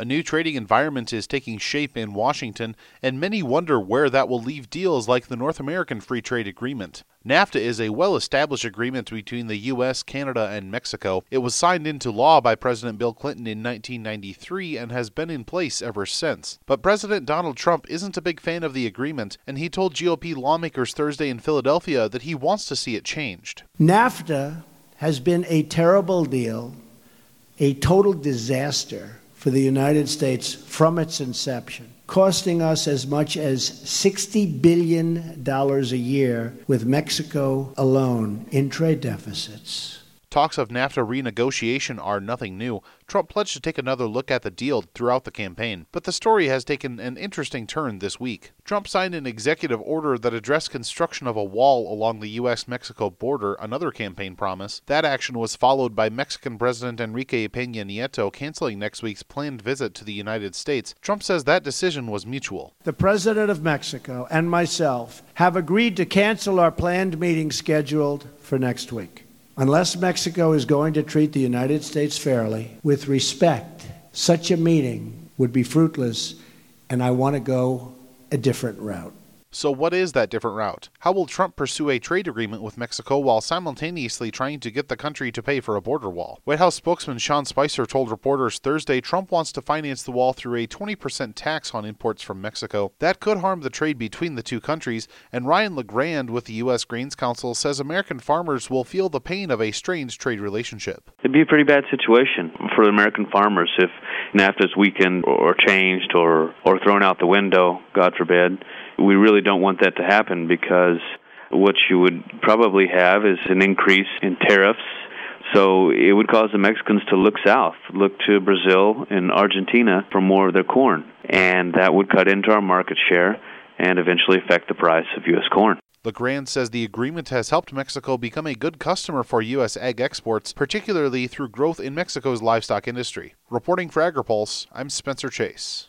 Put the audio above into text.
A new trading environment is taking shape in Washington, and many wonder where that will leave deals like the North American Free Trade Agreement. NAFTA is a well established agreement between the U.S., Canada, and Mexico. It was signed into law by President Bill Clinton in 1993 and has been in place ever since. But President Donald Trump isn't a big fan of the agreement, and he told GOP lawmakers Thursday in Philadelphia that he wants to see it changed. NAFTA has been a terrible deal, a total disaster for the United States from its inception, costing us as much as $60 billion a year with Mexico alone in trade deficits. Talks of NAFTA renegotiation are nothing new. Trump pledged to take another look at the deal throughout the campaign, but the story has taken an interesting turn this week. Trump signed an executive order that addressed construction of a wall along the U.S. Mexico border, another campaign promise. That action was followed by Mexican President Enrique Peña Nieto canceling next week's planned visit to the United States. Trump says that decision was mutual. The President of Mexico and myself have agreed to cancel our planned meeting scheduled for next week. Unless Mexico is going to treat the United States fairly, with respect, such a meeting would be fruitless, and I want to go a different route. So, what is that different route? How will Trump pursue a trade agreement with Mexico while simultaneously trying to get the country to pay for a border wall? White House spokesman Sean Spicer told reporters Thursday Trump wants to finance the wall through a 20% tax on imports from Mexico. That could harm the trade between the two countries, and Ryan LeGrand with the U.S. Grains Council says American farmers will feel the pain of a strained trade relationship. It'd be a pretty bad situation for American farmers if NAFTA is weakened or changed or, or thrown out the window, God forbid we really don't want that to happen because what you would probably have is an increase in tariffs. So it would cause the Mexicans to look south, look to Brazil and Argentina for more of their corn. And that would cut into our market share and eventually affect the price of U.S. corn. LeGrand says the agreement has helped Mexico become a good customer for U.S. ag exports, particularly through growth in Mexico's livestock industry. Reporting for AgriPulse, I'm Spencer Chase.